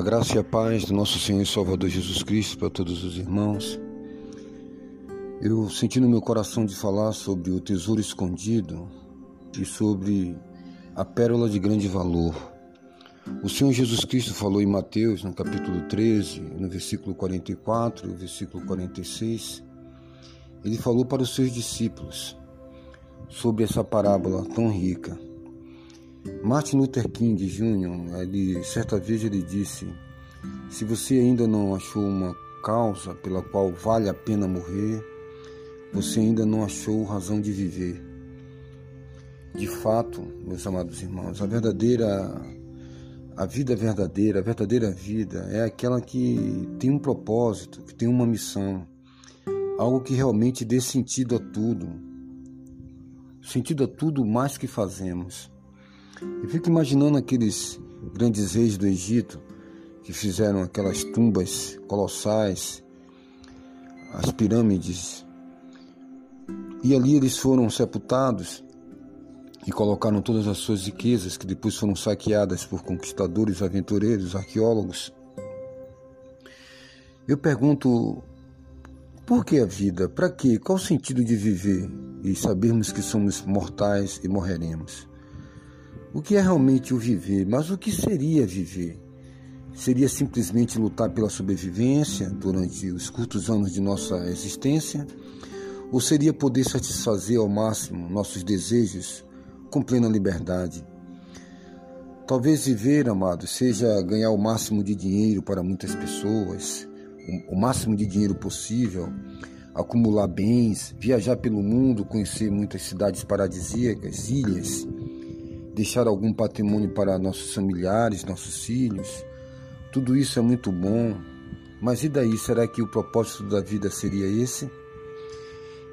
A graça e a paz do nosso Senhor e Salvador Jesus Cristo para todos os irmãos. Eu senti no meu coração de falar sobre o tesouro escondido e sobre a pérola de grande valor. O Senhor Jesus Cristo falou em Mateus, no capítulo 13, no versículo 44 e versículo 46. Ele falou para os seus discípulos sobre essa parábola tão rica. Martin Luther King Jr., ele, certa vez ele disse: Se você ainda não achou uma causa pela qual vale a pena morrer, você ainda não achou razão de viver. De fato, meus amados irmãos, a verdadeira a vida verdadeira, a verdadeira vida é aquela que tem um propósito, que tem uma missão, algo que realmente dê sentido a tudo, sentido a tudo mais que fazemos. Eu fico imaginando aqueles grandes reis do Egito que fizeram aquelas tumbas colossais, as pirâmides, e ali eles foram sepultados e colocaram todas as suas riquezas, que depois foram saqueadas por conquistadores, aventureiros, arqueólogos. Eu pergunto, por que a vida? Para quê? Qual o sentido de viver e sabermos que somos mortais e morreremos? O que é realmente o viver? Mas o que seria viver? Seria simplesmente lutar pela sobrevivência durante os curtos anos de nossa existência? Ou seria poder satisfazer ao máximo nossos desejos com plena liberdade? Talvez viver, amado, seja ganhar o máximo de dinheiro para muitas pessoas, o máximo de dinheiro possível, acumular bens, viajar pelo mundo, conhecer muitas cidades paradisíacas, ilhas deixar algum patrimônio para nossos familiares, nossos filhos. Tudo isso é muito bom, mas e daí? Será que o propósito da vida seria esse?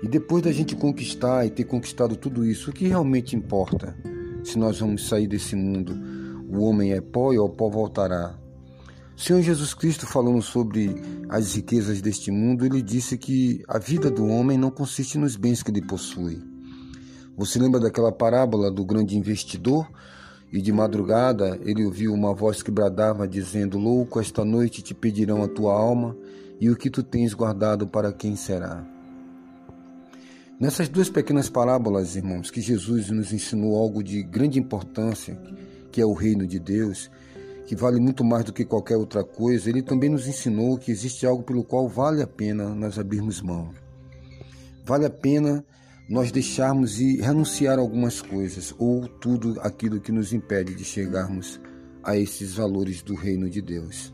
E depois da gente conquistar e ter conquistado tudo isso, o que realmente importa? Se nós vamos sair desse mundo, o homem é pó e ao pó voltará. O Senhor Jesus Cristo, falando sobre as riquezas deste mundo, ele disse que a vida do homem não consiste nos bens que ele possui você lembra daquela parábola do grande investidor? E de madrugada ele ouviu uma voz que bradava, dizendo: Louco, esta noite te pedirão a tua alma, e o que tu tens guardado para quem será? Nessas duas pequenas parábolas, irmãos, que Jesus nos ensinou algo de grande importância, que é o reino de Deus, que vale muito mais do que qualquer outra coisa, ele também nos ensinou que existe algo pelo qual vale a pena nós abrirmos mão. Vale a pena nós deixarmos e renunciar algumas coisas ou tudo aquilo que nos impede de chegarmos a esses valores do reino de Deus.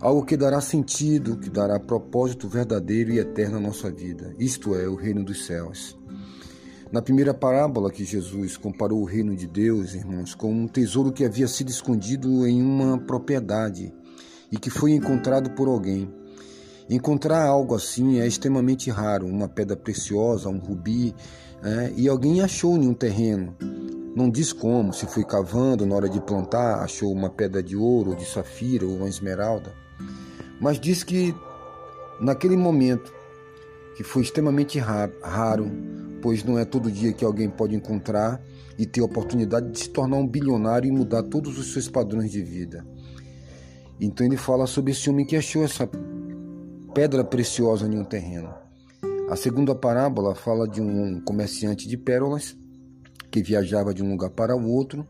Algo que dará sentido, que dará propósito verdadeiro e eterno à nossa vida, isto é, o reino dos céus. Na primeira parábola que Jesus comparou o reino de Deus, irmãos, com um tesouro que havia sido escondido em uma propriedade e que foi encontrado por alguém. Encontrar algo assim é extremamente raro, uma pedra preciosa, um rubi, é, e alguém achou em um terreno. Não diz como, se foi cavando na hora de plantar, achou uma pedra de ouro, de safira ou uma esmeralda. Mas diz que naquele momento, que foi extremamente raro, pois não é todo dia que alguém pode encontrar e ter a oportunidade de se tornar um bilionário e mudar todos os seus padrões de vida. Então ele fala sobre esse homem que achou essa pedra preciosa em um terreno. A segunda parábola fala de um comerciante de pérolas que viajava de um lugar para o outro.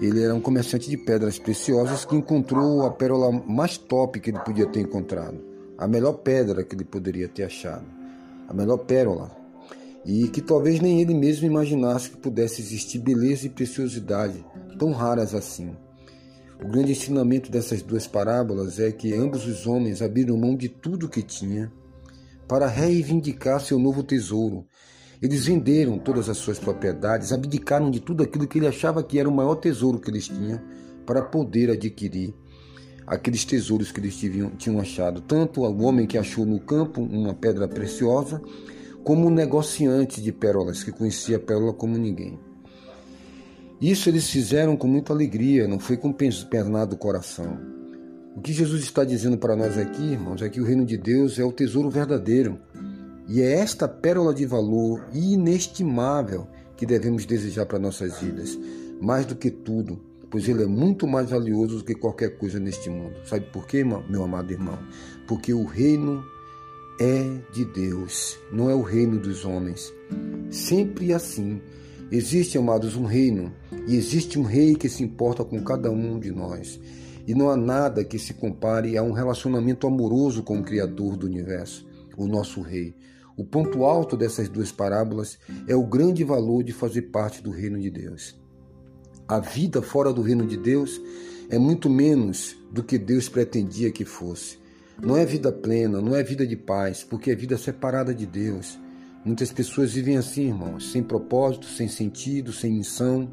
Ele era um comerciante de pedras preciosas que encontrou a pérola mais top que ele podia ter encontrado, a melhor pedra que ele poderia ter achado, a melhor pérola, e que talvez nem ele mesmo imaginasse que pudesse existir beleza e preciosidade tão raras assim. O grande ensinamento dessas duas parábolas é que ambos os homens abriram mão de tudo que tinha para reivindicar seu novo tesouro. Eles venderam todas as suas propriedades, abdicaram de tudo aquilo que ele achava que era o maior tesouro que eles tinham para poder adquirir aqueles tesouros que eles tinham, tinham achado. Tanto o homem que achou no campo uma pedra preciosa, como o negociante de pérolas que conhecia a pérola como ninguém. Isso eles fizeram com muita alegria, não foi com pernado do coração. O que Jesus está dizendo para nós aqui, irmãos, é que o reino de Deus é o tesouro verdadeiro. E é esta pérola de valor inestimável que devemos desejar para nossas vidas. Mais do que tudo, pois ele é muito mais valioso do que qualquer coisa neste mundo. Sabe por quê, meu amado irmão? Porque o reino é de Deus, não é o reino dos homens. Sempre assim. Existe, amados, um reino e existe um rei que se importa com cada um de nós. E não há nada que se compare a um relacionamento amoroso com o Criador do universo, o nosso Rei. O ponto alto dessas duas parábolas é o grande valor de fazer parte do reino de Deus. A vida fora do reino de Deus é muito menos do que Deus pretendia que fosse. Não é vida plena, não é vida de paz, porque é vida separada de Deus. Muitas pessoas vivem assim, irmãos, sem propósito, sem sentido, sem missão.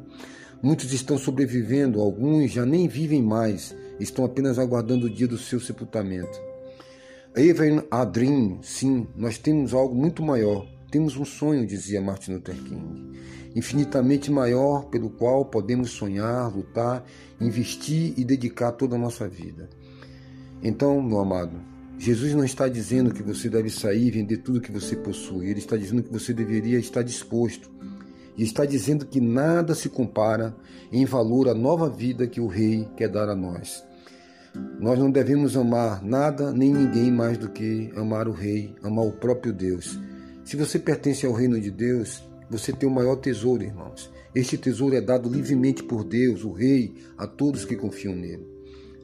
Muitos estão sobrevivendo, alguns já nem vivem mais, estão apenas aguardando o dia do seu sepultamento. Even a dream, sim, nós temos algo muito maior. Temos um sonho, dizia Martin Luther King, infinitamente maior pelo qual podemos sonhar, lutar, investir e dedicar toda a nossa vida. Então, meu amado, Jesus não está dizendo que você deve sair e vender tudo que você possui. Ele está dizendo que você deveria estar disposto. E está dizendo que nada se compara em valor à nova vida que o Rei quer dar a nós. Nós não devemos amar nada nem ninguém mais do que amar o Rei, amar o próprio Deus. Se você pertence ao reino de Deus, você tem o maior tesouro, irmãos. Este tesouro é dado livremente por Deus, o Rei, a todos que confiam nele.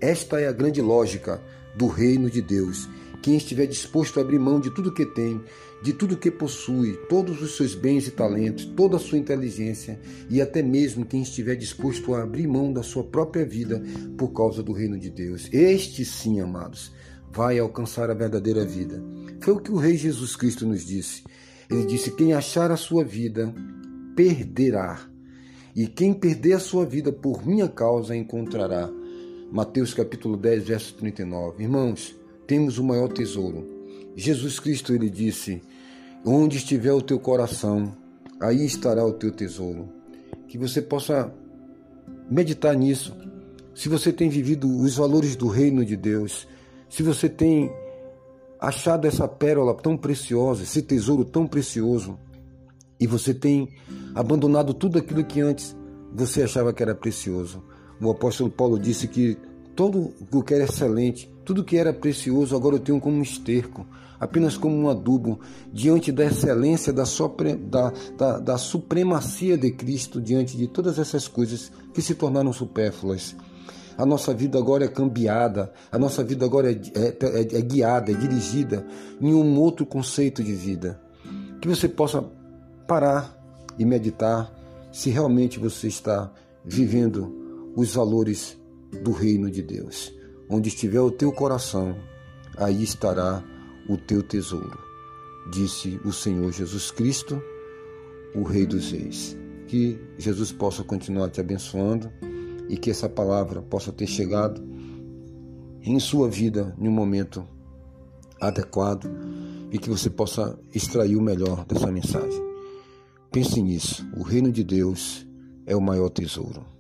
Esta é a grande lógica do reino de Deus. Quem estiver disposto a abrir mão de tudo que tem, de tudo que possui, todos os seus bens e talentos, toda a sua inteligência e até mesmo quem estiver disposto a abrir mão da sua própria vida por causa do reino de Deus. Este sim, amados, vai alcançar a verdadeira vida. Foi o que o Rei Jesus Cristo nos disse. Ele disse: Quem achar a sua vida, perderá. E quem perder a sua vida por minha causa, encontrará. Mateus capítulo 10, verso 39. Irmãos, temos o maior tesouro. Jesus Cristo ele disse: Onde estiver o teu coração, aí estará o teu tesouro. Que você possa meditar nisso. Se você tem vivido os valores do reino de Deus, se você tem achado essa pérola tão preciosa, esse tesouro tão precioso, e você tem abandonado tudo aquilo que antes você achava que era precioso. O apóstolo Paulo disse que todo o que era excelente, tudo que era precioso, agora eu tenho como um esterco, apenas como um adubo, diante da excelência, da, sopre, da, da, da supremacia de Cristo, diante de todas essas coisas que se tornaram supérfluas. A nossa vida agora é cambiada, a nossa vida agora é, é, é, é guiada, é dirigida em um outro conceito de vida. Que você possa parar e meditar se realmente você está vivendo os valores do reino de Deus. Onde estiver o teu coração, aí estará o teu tesouro, disse o Senhor Jesus Cristo, o Rei dos Reis. Que Jesus possa continuar te abençoando e que essa palavra possa ter chegado em sua vida em um momento adequado e que você possa extrair o melhor dessa mensagem. Pense nisso: o reino de Deus é o maior tesouro.